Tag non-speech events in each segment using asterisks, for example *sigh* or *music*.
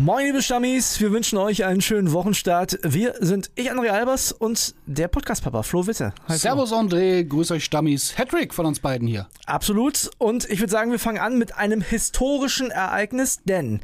Moin, liebe Stammis, wir wünschen euch einen schönen Wochenstart. Wir sind ich, André Albers und der Podcast-Papa, Flo Witte. Hi, Servus, André, grüß euch Stammis. Hattrick von uns beiden hier. Absolut. Und ich würde sagen, wir fangen an mit einem historischen Ereignis, denn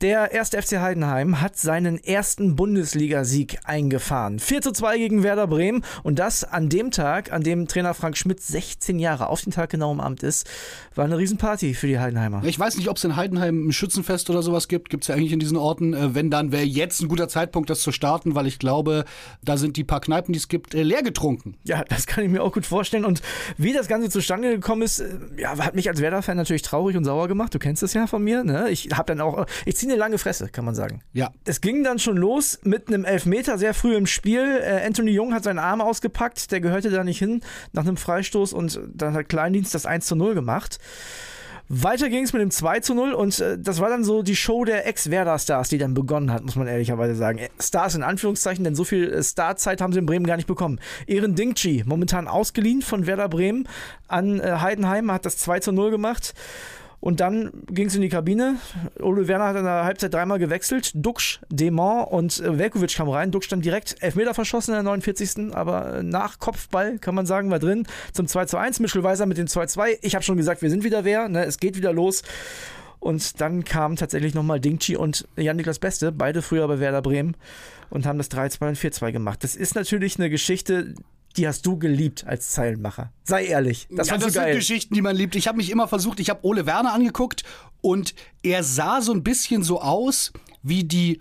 der erste FC Heidenheim hat seinen ersten Bundesligasieg eingefahren. 4 zu 2 gegen Werder Bremen und das an dem Tag, an dem Trainer Frank Schmidt 16 Jahre auf den Tag genau im Amt ist, war eine Riesenparty für die Heidenheimer. Ich weiß nicht, ob es in Heidenheim ein Schützenfest oder sowas gibt. Gibt es ja eigentlich in diesen Orten. Äh, wenn, dann wäre jetzt ein guter Zeitpunkt, das zu starten, weil ich glaube, da sind die paar Kneipen, die es gibt, äh, leer getrunken. Ja, das kann ich mir auch gut vorstellen. Und wie das Ganze zustande gekommen ist, äh, ja, hat mich als Werder-Fan natürlich traurig und sauer gemacht. Du kennst das ja von mir. Ne? Ich habe dann auch, ich ziehe eine lange Fresse, kann man sagen. Ja. Es ging dann schon los mit einem Elfmeter sehr früh im Spiel. Anthony Jung hat seinen Arm ausgepackt, der gehörte da nicht hin nach einem Freistoß und dann hat Kleindienst das 1 zu 0 gemacht. Weiter ging es mit dem 2 zu 0 und äh, das war dann so die Show der Ex-Werder-Stars, die dann begonnen hat, muss man ehrlicherweise sagen. Äh, Stars in Anführungszeichen, denn so viel äh, Starzeit haben sie in Bremen gar nicht bekommen. Ehren Dingchi, momentan ausgeliehen von Werder Bremen an äh, Heidenheim, hat das 2 zu 0 gemacht. Und dann ging es in die Kabine. Ole Werner hat in der Halbzeit dreimal gewechselt. Duxch, Demont und äh, Velkovic kam rein. Duxch dann direkt Elfmeter verschossen in der 49. Aber äh, nach Kopfball, kann man sagen, war drin. Zum 2 zu 1. Michel Weiser mit dem 2 zu 2. Ich habe schon gesagt, wir sind wieder wer. Ne? Es geht wieder los. Und dann kamen tatsächlich nochmal Dingchi und Jan-Niklas Beste, beide früher bei Werder Bremen, und haben das 3-2 und 4-2 gemacht. Das ist natürlich eine Geschichte, die hast du geliebt als Zeilenmacher. Sei ehrlich. Das, ja, das sind Geschichten, die man liebt. Ich habe mich immer versucht, ich habe Ole Werner angeguckt und er sah so ein bisschen so aus wie die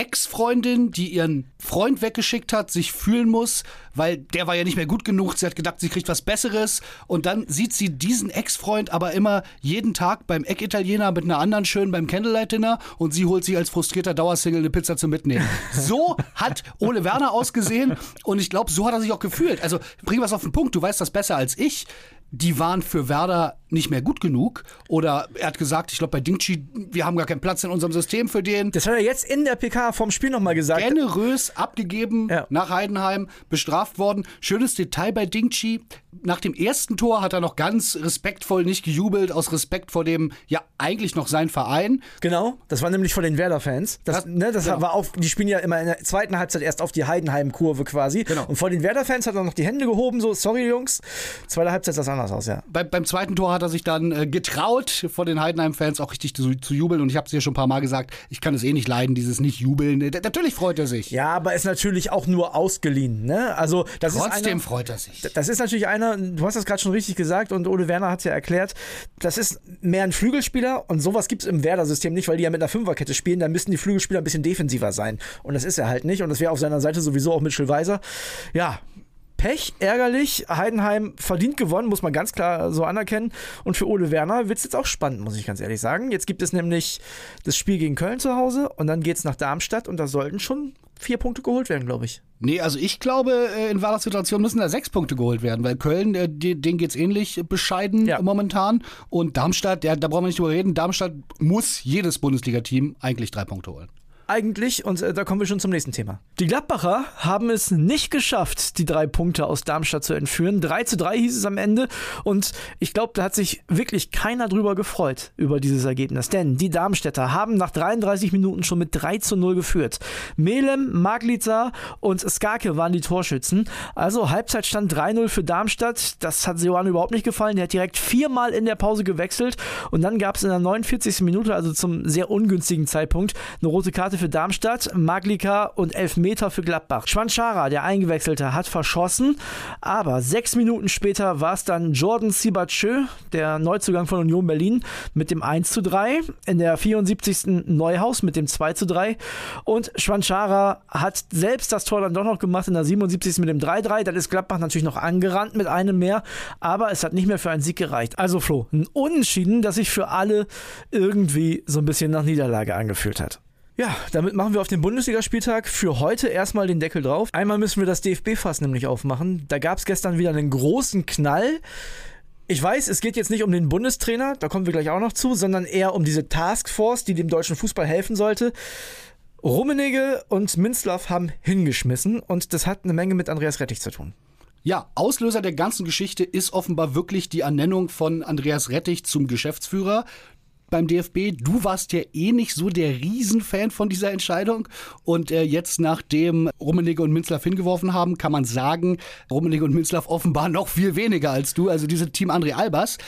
Ex-Freundin, die ihren Freund weggeschickt hat, sich fühlen muss, weil der war ja nicht mehr gut genug. Sie hat gedacht, sie kriegt was Besseres. Und dann sieht sie diesen Ex-Freund aber immer jeden Tag beim Eck-Italiener mit einer anderen schön beim Candlelight-Dinner und sie holt sich als frustrierter Dauersingle eine Pizza zum Mitnehmen. So hat Ole Werner ausgesehen und ich glaube, so hat er sich auch gefühlt. Also bring was auf den Punkt, du weißt das besser als ich die waren für Werder nicht mehr gut genug. Oder er hat gesagt, ich glaube bei Dingchi, wir haben gar keinen Platz in unserem System für den. Das hat er jetzt in der PK vom Spiel nochmal gesagt. Generös abgegeben ja. nach Heidenheim, bestraft worden. Schönes Detail bei Dingchi. Nach dem ersten Tor hat er noch ganz respektvoll nicht gejubelt, aus Respekt vor dem, ja, eigentlich noch sein Verein. Genau, das war nämlich vor den Werder-Fans. Das, ne, das genau. war auf, die spielen ja immer in der zweiten Halbzeit erst auf die Heidenheim-Kurve quasi. Genau. Und vor den Werder-Fans hat er noch die Hände gehoben, so, sorry Jungs. Zweite Halbzeit sah es anders aus, ja. Bei, beim zweiten Tor hat er sich dann äh, getraut, vor den Heidenheim-Fans auch richtig zu, zu jubeln. Und ich habe es dir schon ein paar Mal gesagt, ich kann es eh nicht leiden, dieses Nicht-Jubeln. Äh, natürlich freut er sich. Ja, aber ist natürlich auch nur ausgeliehen, ne? Also, das Trotzdem ist einer, freut er sich. Das ist natürlich einer, du hast das gerade schon richtig gesagt und Ole Werner hat es ja erklärt, das ist mehr ein Flügelspieler und sowas gibt es im Werder-System nicht, weil die ja mit einer Fünferkette spielen, da müssen die Flügelspieler ein bisschen defensiver sein. Und das ist er halt nicht und das wäre auf seiner Seite sowieso auch Mitchell Weiser. Ja, Pech, ärgerlich. Heidenheim verdient gewonnen, muss man ganz klar so anerkennen. Und für Ole Werner wird es jetzt auch spannend, muss ich ganz ehrlich sagen. Jetzt gibt es nämlich das Spiel gegen Köln zu Hause und dann geht es nach Darmstadt und da sollten schon vier Punkte geholt werden, glaube ich. Nee, also ich glaube, äh, in Werders Situation müssen da sechs Punkte geholt werden, weil Köln, äh, denen geht es ähnlich bescheiden ja. momentan. Und Darmstadt, ja, da brauchen wir nicht drüber reden, Darmstadt muss jedes Bundesliga-Team eigentlich drei Punkte holen eigentlich, und äh, da kommen wir schon zum nächsten Thema. Die Gladbacher haben es nicht geschafft, die drei Punkte aus Darmstadt zu entführen. 3 zu 3 hieß es am Ende. Und ich glaube, da hat sich wirklich keiner drüber gefreut, über dieses Ergebnis. Denn die Darmstädter haben nach 33 Minuten schon mit 3 zu 0 geführt. Melem, Maglica und Skarke waren die Torschützen. Also Halbzeitstand 3-0 für Darmstadt. Das hat Seoane überhaupt nicht gefallen. Der hat direkt viermal in der Pause gewechselt. Und dann gab es in der 49. Minute, also zum sehr ungünstigen Zeitpunkt, eine rote Karte für Darmstadt, Maglika und Elfmeter für Gladbach. Schwanschara, der Eingewechselte, hat verschossen, aber sechs Minuten später war es dann Jordan Sibachö, der Neuzugang von Union Berlin, mit dem 1 zu 3. In der 74. Neuhaus mit dem 2 zu 3. Und Schwanschara hat selbst das Tor dann doch noch gemacht in der 77. mit dem 3-3. Dann ist Gladbach natürlich noch angerannt mit einem mehr, aber es hat nicht mehr für einen Sieg gereicht. Also Flo, ein Unentschieden, das sich für alle irgendwie so ein bisschen nach Niederlage angefühlt hat. Ja, damit machen wir auf den Bundesligaspieltag für heute erstmal den Deckel drauf. Einmal müssen wir das DFB-Fass nämlich aufmachen. Da gab es gestern wieder einen großen Knall. Ich weiß, es geht jetzt nicht um den Bundestrainer, da kommen wir gleich auch noch zu, sondern eher um diese Taskforce, die dem deutschen Fußball helfen sollte. Rummenigge und Minzlaff haben hingeschmissen und das hat eine Menge mit Andreas Rettich zu tun. Ja, Auslöser der ganzen Geschichte ist offenbar wirklich die Ernennung von Andreas Rettich zum Geschäftsführer beim DFB. Du warst ja eh nicht so der Riesenfan von dieser Entscheidung. Und äh, jetzt, nachdem Rummenigge und Minzlaff hingeworfen haben, kann man sagen, Rummenigge und Minzlaff offenbar noch viel weniger als du. Also diese Team André Albers.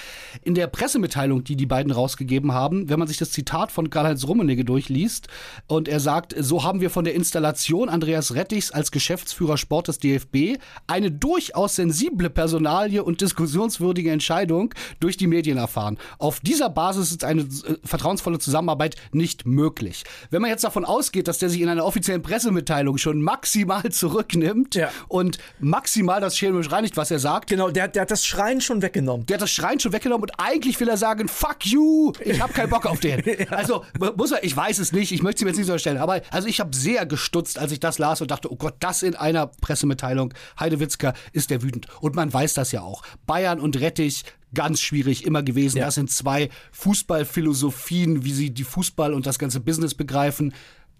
In der Pressemitteilung, die die beiden rausgegeben haben, wenn man sich das Zitat von Karl-Heinz Rummenigge durchliest und er sagt, so haben wir von der Installation Andreas Rettichs als Geschäftsführer Sport des DFB eine durchaus sensible Personalie und diskussionswürdige Entscheidung durch die Medien erfahren. Auf dieser Basis ist eine vertrauensvolle Zusammenarbeit nicht möglich. Wenn man jetzt davon ausgeht, dass der sich in einer offiziellen Pressemitteilung schon maximal zurücknimmt Ja. und maximal das chemisch reinigt, was er sagt, Genau, der, der hat das Schreien schon weggenommen. der hat das Schreien schon weggenommen und eigentlich will er sagen, fuck you, ich habe keinen Bock auf den. *laughs* Also muss er, ich weiß es nicht, ich möchte es ihm jetzt nicht so erstellen, aber also ich habe sehr gestutzt, als ich das las und dachte, oh Gott, das in einer Pressemitteilung, Heidewitzka ist der wütend. Und man weiß das ja auch. Bayern und Rettich, ganz schwierig immer gewesen. Ja. Das sind zwei Fußballphilosophien, wie sie die Fußball und das ganze Business begreifen.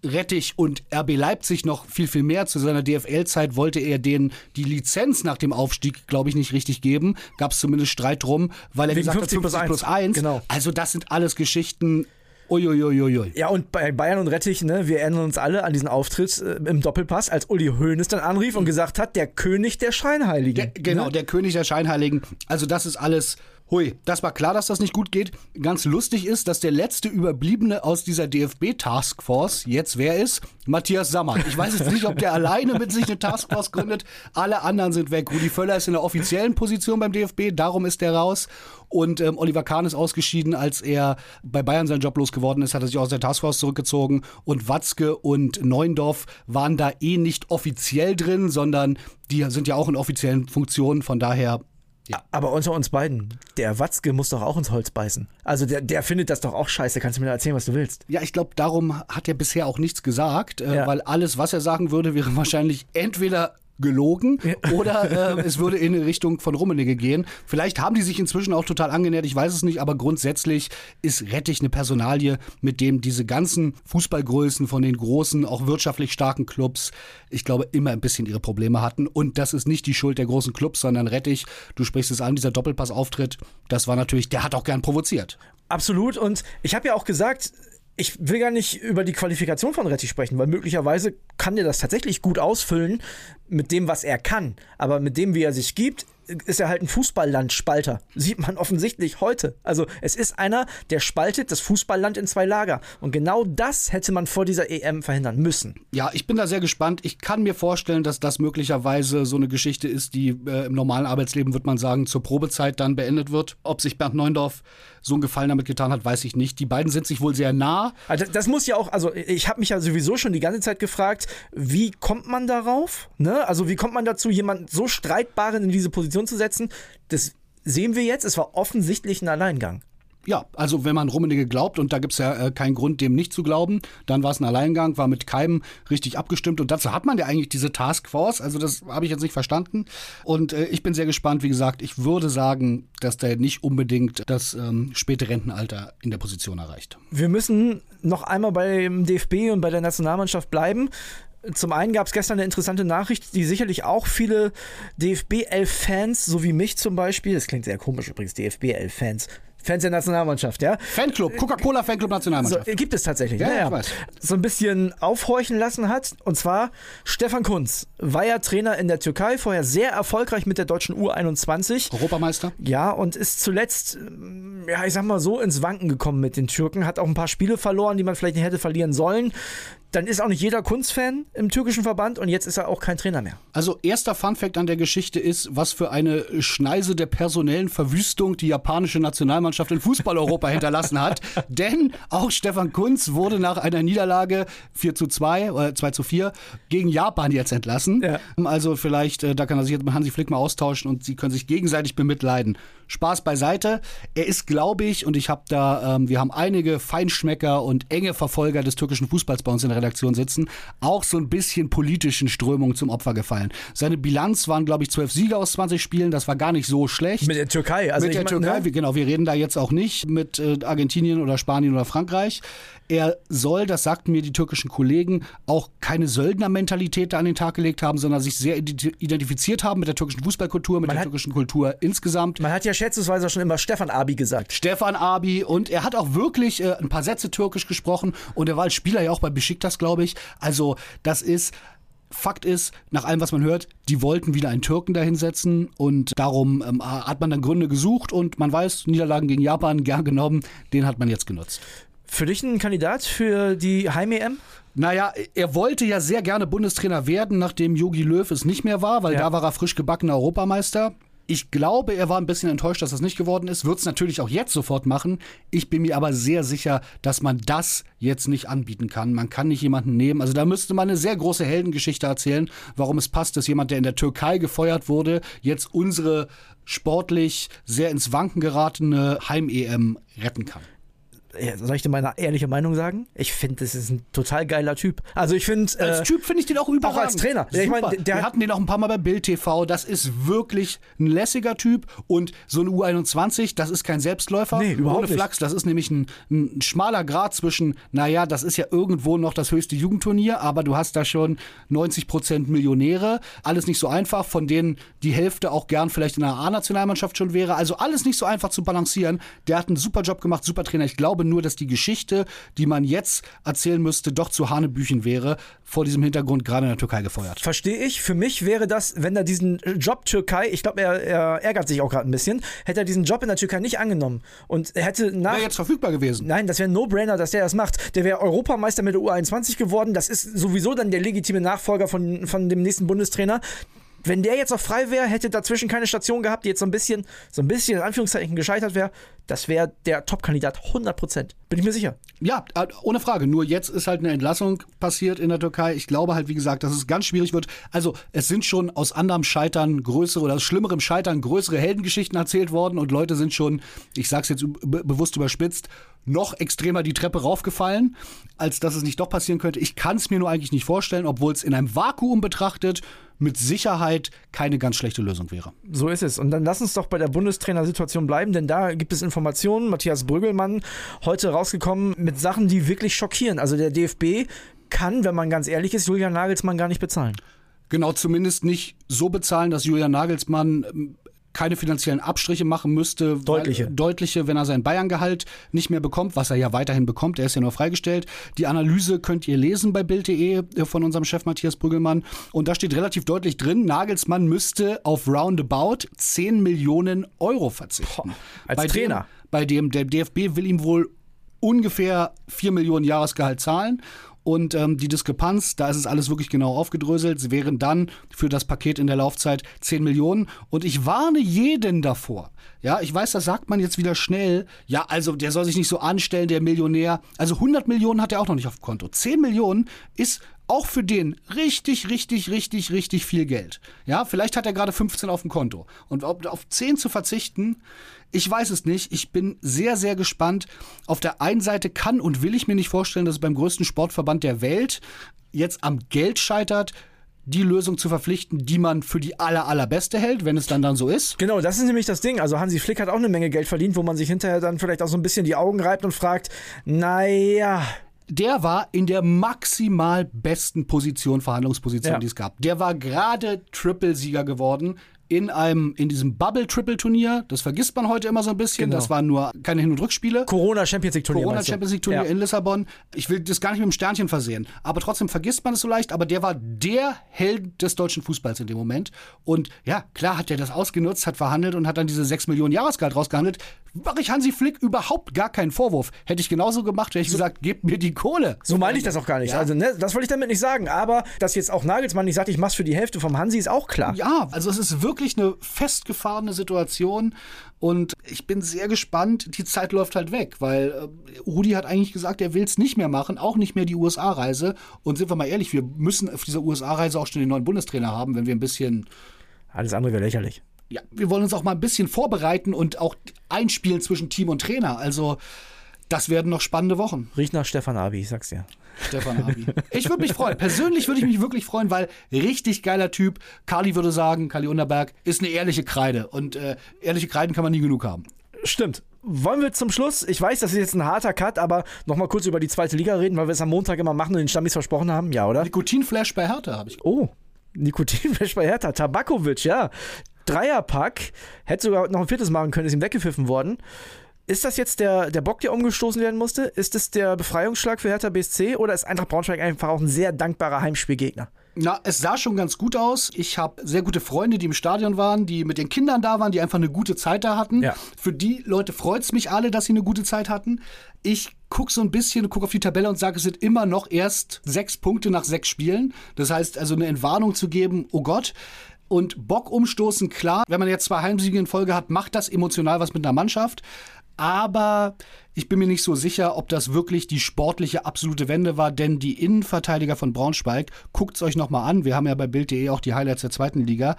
Rettich und RB Leipzig noch viel, viel mehr. Zu seiner DFL-Zeit wollte er denen die Lizenz nach dem Aufstieg, glaube ich, nicht richtig geben. Gab es zumindest Streit drum, weil er Wegen gesagt 50 hat, 50 plus plus 1. Genau. Also das sind alles Geschichten. Uiuiuiui. Ja, und bei Bayern und Rettich, ne, wir erinnern uns alle an diesen Auftritt äh, im Doppelpass, als Uli Hoeneß dann anrief und gesagt hat, der König der Scheinheiligen. Der, genau, Ne? der König der Scheinheiligen. Also das ist alles. Hui, das war klar, dass das nicht gut geht. Ganz lustig ist, dass der letzte Überbliebene aus dieser DFB-Taskforce jetzt wer ist? Matthias Sammer. Ich weiß jetzt nicht, ob der alleine mit sich eine Taskforce gründet. Alle anderen sind weg. Rudi Völler ist in der offiziellen Position beim DFB, darum ist der raus. Und ähm, Oliver Kahn ist ausgeschieden, als er bei Bayern seinen Job losgeworden ist, hat er sich aus der Taskforce zurückgezogen. Und Watzke und Neuendorf waren da eh nicht offiziell drin, sondern die sind ja auch in offiziellen Funktionen. Von daher Aber unter uns beiden, der Watzke muss doch auch ins Holz beißen. Also der, der findet das doch auch scheiße. Kannst du mir da erzählen, was du willst? Ja, ich glaube, darum hat er bisher auch nichts gesagt, äh, Ja. weil alles, was er sagen würde, wäre *laughs* wahrscheinlich entweder gelogen *laughs* oder äh, es würde in Richtung von Rummenigge gehen. Vielleicht haben die sich inzwischen auch total angenähert, ich weiß es nicht, aber grundsätzlich ist Rettich eine Personalie, mit dem diese ganzen Fußballgrößen von den großen, auch wirtschaftlich starken Clubs, ich glaube, immer ein bisschen ihre Probleme hatten. Und das ist nicht die Schuld der großen Clubs, sondern Rettich, du sprichst es an, dieser Doppelpassauftritt, das war natürlich, der hat auch gern provoziert. Absolut. Und ich habe ja auch gesagt, ich will gar nicht über die Qualifikation von Rettich sprechen, weil möglicherweise kann der das tatsächlich gut ausfüllen mit dem, was er kann. Aber mit dem, wie er sich gibt, ist er halt ein Fußballlandspalter. Sieht man offensichtlich heute. Also es ist einer, der spaltet das Fußballland in zwei Lager. Und genau das hätte man vor dieser EM verhindern müssen. Ja, ich bin da sehr gespannt. Ich kann mir vorstellen, dass das möglicherweise so eine Geschichte ist, die äh, im normalen Arbeitsleben, würde man sagen, zur Probezeit dann beendet wird. Ob sich Bernd Neundorf so einen Gefallen damit getan hat, weiß ich nicht. Die beiden sind sich wohl sehr nah. Also das muss ja auch, also ich habe mich ja sowieso schon die ganze Zeit gefragt, wie kommt man darauf? Ne? Also wie kommt man dazu, jemanden so streitbaren in diese Position zu setzen? Das sehen wir jetzt, es war offensichtlich ein Alleingang. Ja, also wenn man Rummenigge glaubt, und da gibt's ja äh, keinen Grund, dem nicht zu glauben, dann war es ein Alleingang, war mit keinem richtig abgestimmt. Und dazu hat man ja eigentlich diese Taskforce. Also das habe ich jetzt nicht verstanden. Und äh, ich bin sehr gespannt. Wie gesagt, ich würde sagen, dass der nicht unbedingt das ähm, späte Rentenalter in der Position erreicht. Wir müssen noch einmal beim DFB und bei der Nationalmannschaft bleiben. Zum einen gab es gestern eine interessante Nachricht, die sicherlich auch viele DFB-11-Fans, so wie mich zum Beispiel, das klingt sehr komisch übrigens, DFB-11-Fans, Fans der Nationalmannschaft, ja, Fanclub, Coca-Cola Fanclub So, Nationalmannschaft. äh, gibt es tatsächlich. Ja, naja. ich weiß. So ein bisschen aufhorchen lassen hat. Und zwar Stefan Kunz war ja Trainer in der Türkei, vorher sehr erfolgreich mit der deutschen U21. Europameister. Ja, und ist zuletzt, ähm, ja, ich sag mal so, ins Wanken gekommen mit den Türken. Hat auch ein paar Spiele verloren, die man vielleicht nicht hätte verlieren sollen. Dann ist auch nicht jeder Kunz-Fan im türkischen Verband und jetzt ist er auch kein Trainer mehr. Also erster Funfact an der Geschichte ist, was für eine Schneise der personellen Verwüstung die japanische Nationalmannschaft in Fußball-Europa *laughs* hinterlassen hat. Denn auch Stefan Kunz wurde nach einer Niederlage 4 zu 2 oder 2 zu 4 gegen Japan jetzt entlassen. Ja. Also vielleicht, äh, da kann er sich jetzt mit Hansi Flick mal austauschen und sie können sich gegenseitig bemitleiden. Spaß beiseite. Er ist, glaube ich, und ich habe da, ähm, wir haben einige Feinschmecker und enge Verfolger des türkischen Fußballs bei uns in der Redaktion sitzen, auch so ein bisschen politischen Strömungen zum Opfer gefallen. Seine Bilanz waren, glaube ich, zwölf Siege aus 20 Spielen. Das war gar nicht so schlecht. Mit der Türkei. Also mit der Türkei, ne? genau. Wir reden da jetzt auch nicht mit äh, Argentinien oder Spanien oder Frankreich. Er soll, das sagten mir die türkischen Kollegen, auch keine Söldnermentalität da an den Tag gelegt haben, sondern sich sehr identi- identifiziert haben mit der türkischen Fußballkultur, mit Man der hat- türkischen Kultur insgesamt. Man hat ja schätzungsweise schon immer Stefan Abi gesagt. Stefan Abi und er hat auch wirklich äh, ein paar Sätze türkisch gesprochen und er war als Spieler ja auch bei Besiktas, glaube ich. Also das ist Fakt ist, nach allem, was man hört, die wollten wieder einen Türken dahinsetzen und darum ähm, hat man dann Gründe gesucht und man weiß, Niederlagen gegen Japan gern genommen, den hat man jetzt genutzt. Für dich ein Kandidat für die Heim-EM? Naja, er wollte ja sehr gerne Bundestrainer werden, nachdem Jogi Löw es nicht mehr war, weil Ja. da war er frisch gebackener Europameister. Ich glaube, er war ein bisschen enttäuscht, dass das nicht geworden ist. Wird es natürlich auch jetzt sofort machen. Ich bin mir aber sehr sicher, dass man das jetzt nicht anbieten kann. Man kann nicht jemanden nehmen. Also da müsste man eine sehr große Heldengeschichte erzählen, warum es passt, dass jemand, der in der Türkei gefeuert wurde, jetzt unsere sportlich sehr ins Wanken geratene Heim-EM retten kann. Soll ich dir meine ehrliche Meinung sagen? Ich finde, das ist ein total geiler Typ. Also ich finde. Als Äh, Typ finde ich den auch überragend. als Trainer. Super. ich meine, der- der Wir hat- hatten den auch ein paar Mal bei Bild TV. Das ist wirklich ein lässiger Typ. Und so ein U21, das ist kein Selbstläufer. Nee, überhaupt Ohne nicht. Flachs. Das ist nämlich ein, ein schmaler Grad zwischen, naja, das ist ja irgendwo noch das höchste Jugendturnier, aber du hast da schon 90 Prozent Millionäre. Alles nicht so einfach, von denen die Hälfte auch gern vielleicht in der A-Nationalmannschaft schon wäre. Also alles nicht so einfach zu balancieren. Der hat einen super Job gemacht, super Trainer. Ich glaube nur, dass die Geschichte, die man jetzt erzählen müsste, doch zu Hanebüchen wäre, vor diesem Hintergrund gerade in der Türkei gefeuert. Verstehe ich. Für mich wäre das, wenn er diesen Job Türkei, ich glaube, er, er ärgert sich auch gerade ein bisschen, hätte er diesen Job in der Türkei nicht angenommen und er hätte nach. Wäre jetzt verfügbar gewesen. Nein, das wäre ein No-Brainer, dass der das macht. Der wäre Europameister mit der U21 geworden. Das ist sowieso dann der legitime Nachfolger von, von dem nächsten Bundestrainer. Wenn der jetzt noch frei wäre, hätte dazwischen keine Station gehabt, die jetzt so ein bisschen, so ein bisschen in Anführungszeichen gescheitert wäre, das wäre der Top-Kandidat 100%. Bin ich mir sicher. Ja, äh, ohne Frage. Nur jetzt ist halt eine Entlassung passiert in der Türkei. Ich glaube halt, wie gesagt, dass es ganz schwierig wird. Also es sind schon aus anderem Scheitern größere oder aus schlimmerem Scheitern größere Heldengeschichten erzählt worden und Leute sind schon, ich sag's jetzt be bewusst überspitzt, noch extremer die Treppe raufgefallen, als dass es nicht doch passieren könnte. Ich kann es mir nur eigentlich nicht vorstellen, obwohl es in einem Vakuum betrachtet mit Sicherheit keine ganz schlechte Lösung wäre. So ist es. Und dann lass uns doch bei der Bundestrainersituation bleiben, denn da gibt es Informationen. Matthias Brüggelmann heute rausgekommen mit Sachen, die wirklich schockieren. Also der DFB kann, wenn man ganz ehrlich ist, Julian Nagelsmann gar nicht bezahlen. Genau, zumindest nicht so bezahlen, dass Julian Nagelsmann ähm, keine finanziellen Abstriche machen müsste. weil- Deutliche. Deutliche, wenn er sein Bayern-Gehalt nicht mehr bekommt, was er ja weiterhin bekommt, er ist ja nur freigestellt. Die Analyse könnt ihr lesen bei Bild.de äh, von unserem Chef Matthias Brüggelmann. Und da steht relativ deutlich drin, Nagelsmann müsste auf roundabout 10 Millionen Euro verzichten. Boah, als bei Trainer. Dem, bei dem der DFB will ihm wohl ungefähr 4 Millionen Jahresgehalt zahlen. Und ähm, die Diskrepanz, da ist es alles wirklich genau aufgedröselt. Sie wären dann für das Paket in der Laufzeit 10 Millionen. Und ich warne jeden davor. Ja, ich weiß, das sagt man jetzt wieder schnell. Ja, also der soll sich nicht so anstellen, der Millionär. Also 100 Millionen hat er auch noch nicht auf dem Konto. 10 Millionen ist auch für den richtig, richtig, richtig, richtig viel Geld. Ja, vielleicht hat er gerade 15 auf dem Konto. Und ob, auf 10 zu verzichten, ich weiß es nicht. Ich bin sehr, sehr gespannt. Auf der einen Seite kann und will ich mir nicht vorstellen, dass es beim größten Sportverband der Welt jetzt am Geld scheitert, die Lösung zu verpflichten, die man für die aller, allerbeste hält, wenn es dann dann so ist. Genau, das ist nämlich das Ding. Also Hansi Flick hat auch eine Menge Geld verdient, wo man sich hinterher dann vielleicht auch so ein bisschen die Augen reibt und fragt, naja, der war in der maximal besten Position, Verhandlungsposition, Ja. die es gab. Der war gerade Triple-Sieger geworden in einem, in diesem Bubble-Triple-Turnier. Das vergisst man heute immer so ein bisschen. Genau. Das waren nur keine Hin- und Rückspiele. Corona Champions League Turnier. Corona? Champions League Turnier Ja. in Lissabon. Ich will das gar nicht mit dem Sternchen versehen. Aber trotzdem vergisst man es so leicht. Aber der war der Held des deutschen Fußballs in dem Moment. Und ja, klar hat er das ausgenutzt, hat verhandelt und hat dann diese 6 Millionen Jahresgehalt rausgehandelt. Mache ich Hansi Flick überhaupt gar keinen Vorwurf. Hätte ich genauso gemacht, hätte ich gesagt, gebt mir die Kohle. So meine ich das auch gar nicht. Ja. Also, ne, das wollte ich damit nicht sagen. Aber dass jetzt auch Nagelsmann nicht sagt, ich mach's für die Hälfte vom Hansi, ist auch klar. Ja, also es ist wirklich eine festgefahrene Situation und ich bin sehr gespannt. Die Zeit läuft halt weg, weil äh, Rudi hat eigentlich gesagt, er will es nicht mehr machen, auch nicht mehr die USA-Reise. Und sind wir mal ehrlich, wir müssen auf dieser USA-Reise auch schon den neuen Bundestrainer haben, wenn wir ein bisschen. Alles andere wäre lächerlich. ja, wir wollen uns auch mal ein bisschen vorbereiten und auch einspielen zwischen Team und Trainer. Also, das werden noch spannende Wochen. Riecht nach Stefan Abi, ich sag's dir. Stefan Abi. Ich würde mich freuen. Persönlich würde ich mich wirklich freuen, weil richtig geiler Typ. Kali würde sagen, Kali Unterberg ist eine ehrliche Kreide. Und äh, ehrliche Kreiden kann man nie genug haben. Stimmt. Wollen wir zum Schluss, ich weiß, das ist jetzt ein harter Cut, aber nochmal kurz über die zweite Liga reden, weil wir es am Montag immer machen und den Stammis versprochen haben, ja, oder? Nikotinflash bei Hertha habe ich. Oh, Nikotinflash bei Hertha. Tabakovic, ja. Dreierpack. Hätte sogar noch ein viertes machen können, ist ihm weggepfiffen worden. Ist das jetzt der, der Bock, der umgestoßen werden musste? Ist das der Befreiungsschlag für Hertha BSC oder ist Eintracht Braunschweig einfach auch ein sehr dankbarer Heimspielgegner? Na, es sah schon ganz gut aus. Ich habe sehr gute Freunde, die im Stadion waren, die mit den Kindern da waren, die einfach eine gute Zeit da hatten. Ja. Für die Leute freut es mich alle, dass sie eine gute Zeit hatten. Ich gucke so ein bisschen, gucke auf die Tabelle und sage, es sind immer noch erst sechs Punkte nach sechs Spielen. Das heißt, also eine Entwarnung zu geben, oh Gott. Und Bock umstoßen, klar, wenn man jetzt zwei Heimsiege in Folge hat, macht das emotional was mit einer Mannschaft. Aber ich bin mir nicht so sicher, ob das wirklich die sportliche absolute Wende war, denn die Innenverteidiger von Braunschweig, guckt es euch nochmal an, wir haben ja bei Bild.de auch die Highlights der zweiten Liga,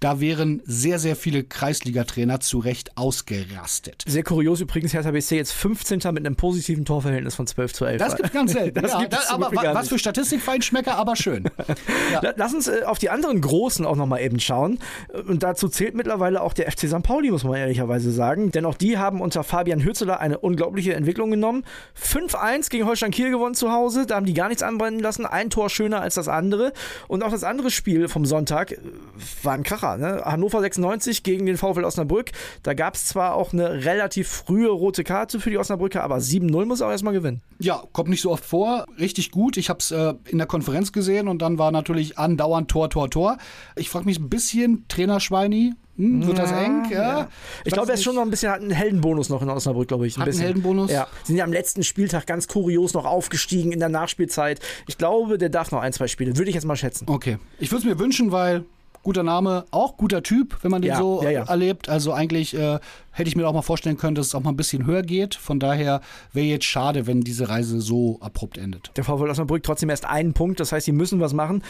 da wären sehr, sehr viele Kreisligatrainer zu Recht ausgerastet. Sehr kurios übrigens, Hertha BSC jetzt 15. mit einem positiven Torverhältnis von 12 zu 11. Das gibt's ganz selten. *laughs* Das ja, gibt's da, zum aber was nicht. für Statistikfeinschmecker, aber schön. *laughs* La- Lass uns äh, auf die anderen Großen auch nochmal eben schauen. Und dazu zählt mittlerweile auch der FC St. Pauli, muss man ehrlicherweise sagen. Denn auch die haben unter Fabian Hürzeler eine unglaubliche Entwicklung genommen. 5-1 gegen Holstein Kiel gewonnen zu Hause. Da haben die gar nichts anbrennen lassen. Ein Tor schöner als das andere. Und auch das andere Spiel vom Sonntag äh, war ein Kracher. Ne? Hannover 96 gegen den VfL Osnabrück. Da gab es zwar auch eine relativ frühe rote Karte für die Osnabrücker, aber 7-0 muss auch erstmal gewinnen. Ja, kommt nicht so oft vor. Richtig gut. Ich habe es äh, in der Konferenz gesehen und dann war natürlich andauernd Tor, Tor, Tor. Ich frage mich ein bisschen, Trainer Schweini, hm, wird das eng? Ja. Ich glaube, er ist schon noch ein bisschen, hat einen Heldenbonus noch in Osnabrück, glaube ich. Ein Hat einen bisschen. Heldenbonus? Ja. Sind ja am letzten Spieltag ganz kurios noch aufgestiegen in der Nachspielzeit. Ich glaube, der darf noch ein, zwei Spiele. Würde ich jetzt mal schätzen. Okay. Ich würde es mir wünschen, weil guter Name, auch guter Typ, wenn man den Ja, so ja, ja. erlebt. Also eigentlich äh, hätte ich mir auch mal vorstellen können, dass es auch mal ein bisschen höher geht. Von daher wäre jetzt schade, wenn diese Reise so abrupt endet. Der VfL Osnabrück trotzdem erst einen Punkt. Das heißt, sie müssen was machen.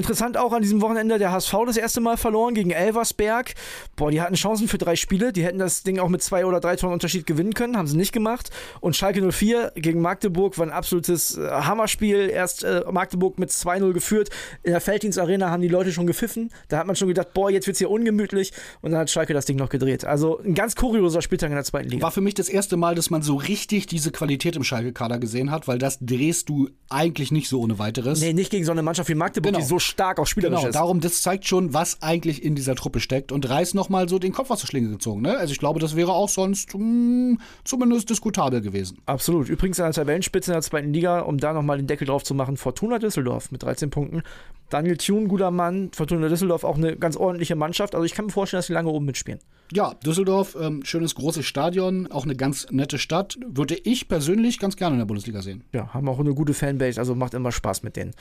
Interessant auch an diesem Wochenende der HSV das erste Mal verloren gegen Elversberg. Boah, die hatten Chancen für drei Spiele. Die hätten das Ding auch mit zwei oder drei Toren Unterschied gewinnen können, haben sie nicht gemacht. Und Schalke 04 gegen Magdeburg war ein absolutes äh, Hammerspiel. Erst äh, Magdeburg mit 2-0 geführt. In der Felddienstarena haben die Leute schon gepfiffen. Da hat man schon gedacht, boah, jetzt wird's hier ungemütlich. Und dann hat Schalke das Ding noch gedreht. Also ein ganz kurioser Spieltag in der zweiten Liga. War für mich das erste Mal, dass man so richtig diese Qualität im Schalke-Kader gesehen hat, weil das drehst du eigentlich nicht so ohne weiteres. Nee, nicht gegen so eine Mannschaft wie Magdeburg, Genau. die so stark auch spielerisch Genau, ist. darum, das zeigt schon, was eigentlich in dieser Truppe steckt. Und Reis nochmal so den Kopf aus der Schlinge gezogen. Ne? Also ich glaube, das wäre auch sonst mh, zumindest diskutabel gewesen. Absolut. Übrigens an der Tabellenspitze in der zweiten Liga, um da nochmal den Deckel drauf zu machen, Fortuna Düsseldorf mit 13 Punkten. Daniel Thune, guter Mann. Fortuna Düsseldorf auch eine ganz ordentliche Mannschaft. Also ich kann mir vorstellen, dass sie lange oben mitspielen. Ja, Düsseldorf, ähm, schönes großes Stadion, auch eine ganz nette Stadt. Würde ich persönlich ganz gerne in der Bundesliga sehen. Ja, haben auch eine gute Fanbase, also macht immer Spaß mit denen.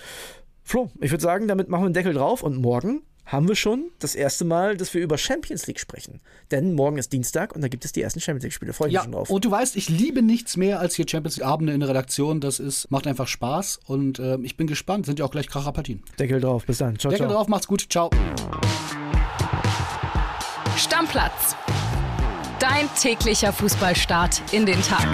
Flo, ich würde sagen, damit machen wir den Deckel drauf und morgen haben wir schon das erste Mal, dass wir über Champions League sprechen. Denn morgen ist Dienstag und da gibt es die ersten Champions League-Spiele. Freue ich mich Ja, schon drauf. und du weißt, ich liebe nichts mehr als hier Champions League Abende in der Redaktion. Das ist, macht einfach Spaß und ähm, ich bin gespannt. Sind ja auch gleich Kracherpartien. Deckel drauf, bis dann. Ciao, Deckel ciao. drauf, macht's gut. Ciao. Stammplatz. Dein täglicher Fußballstart in den Tag.